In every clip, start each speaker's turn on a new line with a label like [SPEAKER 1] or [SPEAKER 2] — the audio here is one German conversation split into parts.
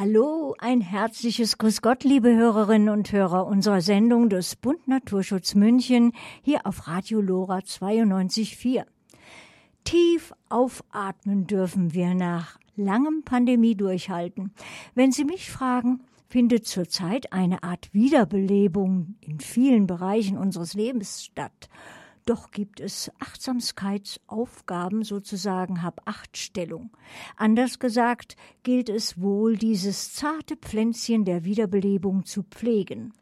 [SPEAKER 1] Hallo, ein herzliches Grüß Gott, liebe Hörerinnen und Hörer unserer Sendung des Bund Naturschutz München hier auf Radio Lora 92.4. Tief aufatmen dürfen wir nach langem Pandemie durchhalten. Wenn Sie mich fragen, findet zurzeit eine Art Wiederbelebung in vielen Bereichen unseres Lebens statt. Doch gibt es Achtsamkeitsaufgaben sozusagen Hab-Acht-Stellung. Anders gesagt gilt es wohl, dieses zarte Pflänzchen der Wiederbelebung zu pflegen.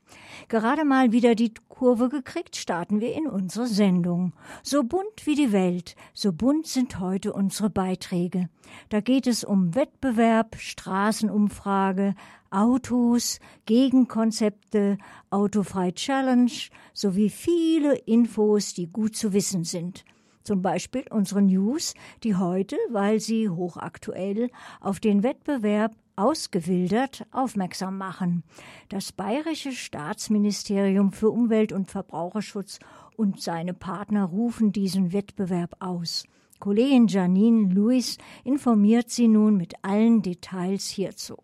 [SPEAKER 1] Gerade mal wieder die Kurve gekriegt, starten wir in unsere Sendung. So bunt wie die Welt, so bunt sind heute unsere Beiträge. Da geht es um Wettbewerb, Straßenumfrage, Autos, Gegenkonzepte, Autofrei Challenge sowie viele Infos, die gut zu wissen sind. Zum Beispiel unsere News, die heute, weil sie hochaktuell, auf den Wettbewerb ausgewildert aufmerksam machen. Das Bayerische Staatsministerium für Umwelt und Verbraucherschutz und seine Partner rufen diesen Wettbewerb aus. Kollegin Janine Lewis informiert Sie nun mit allen Details hierzu.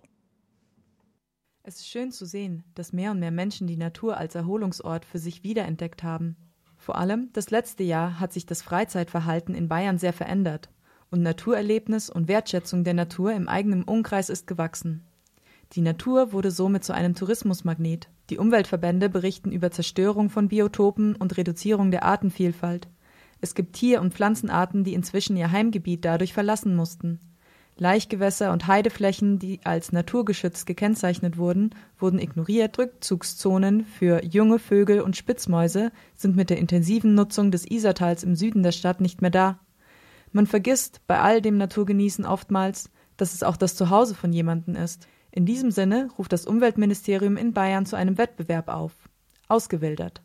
[SPEAKER 2] Es ist schön zu sehen, dass mehr und mehr Menschen die Natur als Erholungsort für sich wiederentdeckt haben. Vor allem das letzte Jahr hat sich das Freizeitverhalten in Bayern sehr verändert und Naturerlebnis und Wertschätzung der Natur im eigenen Umkreis ist gewachsen. Die Natur wurde somit zu einem Tourismusmagnet. Die Umweltverbände berichten über Zerstörung von Biotopen und Reduzierung der Artenvielfalt. Es gibt Tier- und Pflanzenarten, die inzwischen ihr Heimgebiet dadurch verlassen mussten. Laichgewässer und Heideflächen, die als naturgeschützt gekennzeichnet wurden, wurden ignoriert. Rückzugszonen für junge Vögel und Spitzmäuse sind mit der intensiven Nutzung des Isartals im Süden der Stadt nicht mehr da. Man vergisst bei all dem Naturgenießen oftmals, dass es auch das Zuhause von jemandem ist. In diesem Sinne ruft das Umweltministerium in Bayern zu einem Wettbewerb auf. Ausgewildert.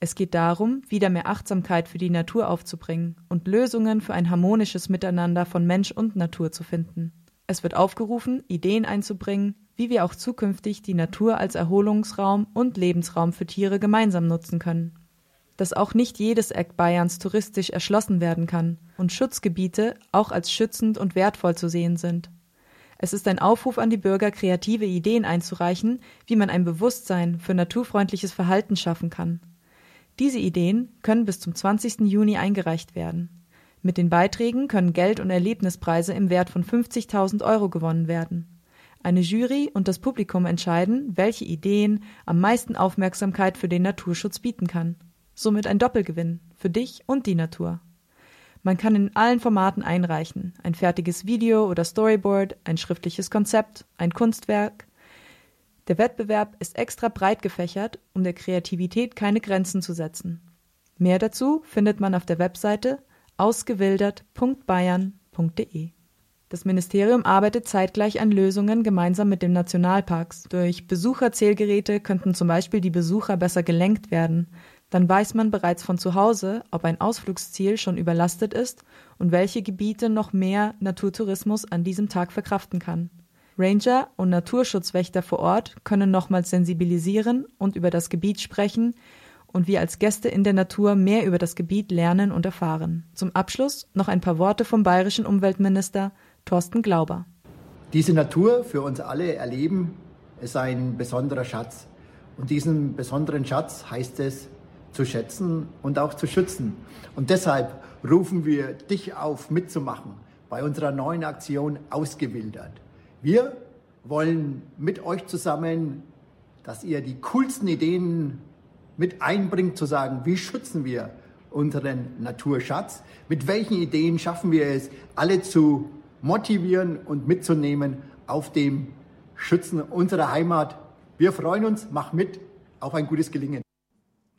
[SPEAKER 2] Es geht darum, wieder mehr Achtsamkeit für die Natur aufzubringen und Lösungen für ein harmonisches Miteinander von Mensch und Natur zu finden. Es wird aufgerufen, Ideen einzubringen, wie wir auch zukünftig die Natur als Erholungsraum und Lebensraum für Tiere gemeinsam nutzen können. Dass auch nicht jedes Eck Bayerns touristisch erschlossen werden kann und Schutzgebiete auch als schützend und wertvoll zu sehen sind. Es ist ein Aufruf an die Bürger, kreative Ideen einzureichen, wie man ein Bewusstsein für naturfreundliches Verhalten schaffen kann. Diese Ideen können bis zum 20. Juni eingereicht werden. Mit den Beiträgen können Geld- und Erlebnispreise im Wert von 50.000 Euro gewonnen werden. Eine Jury und das Publikum entscheiden, welche Ideen am meisten Aufmerksamkeit für den Naturschutz bieten kann. Somit ein Doppelgewinn für dich und die Natur. Man kann in allen Formaten einreichen. Ein fertiges Video oder Storyboard, ein schriftliches Konzept, ein Kunstwerk, der Wettbewerb ist extra breit gefächert, um der Kreativität keine Grenzen zu setzen. Mehr dazu findet man auf der Webseite ausgewildert.bayern.de. Das Ministerium arbeitet zeitgleich an Lösungen gemeinsam mit den Nationalparks. Durch Besucherzählgeräte könnten zum Beispiel die Besucher besser gelenkt werden. Dann weiß man bereits von zu Hause, ob ein Ausflugsziel schon überlastet ist und welche Gebiete noch mehr Naturtourismus an diesem Tag verkraften kann. Ranger und Naturschutzwächter vor Ort können nochmals sensibilisieren und über das Gebiet sprechen und wir als Gäste in der Natur mehr über das Gebiet lernen und erfahren. Zum Abschluss noch ein paar Worte vom bayerischen Umweltminister Thorsten Glauber.
[SPEAKER 3] Diese Natur für uns alle erleben ist ein besonderer Schatz. Und diesen besonderen Schatz heißt es zu schätzen und auch zu schützen. Und deshalb rufen wir dich auf, mitzumachen bei unserer neuen Aktion Ausgewildert. Wir wollen mit euch zusammen, dass ihr die coolsten Ideen mit einbringt, zu sagen, wie schützen wir unseren Naturschatz, mit welchen Ideen schaffen wir es, alle zu motivieren und mitzunehmen auf dem Schützen unserer Heimat. Wir freuen uns, mach mit, auf ein gutes Gelingen.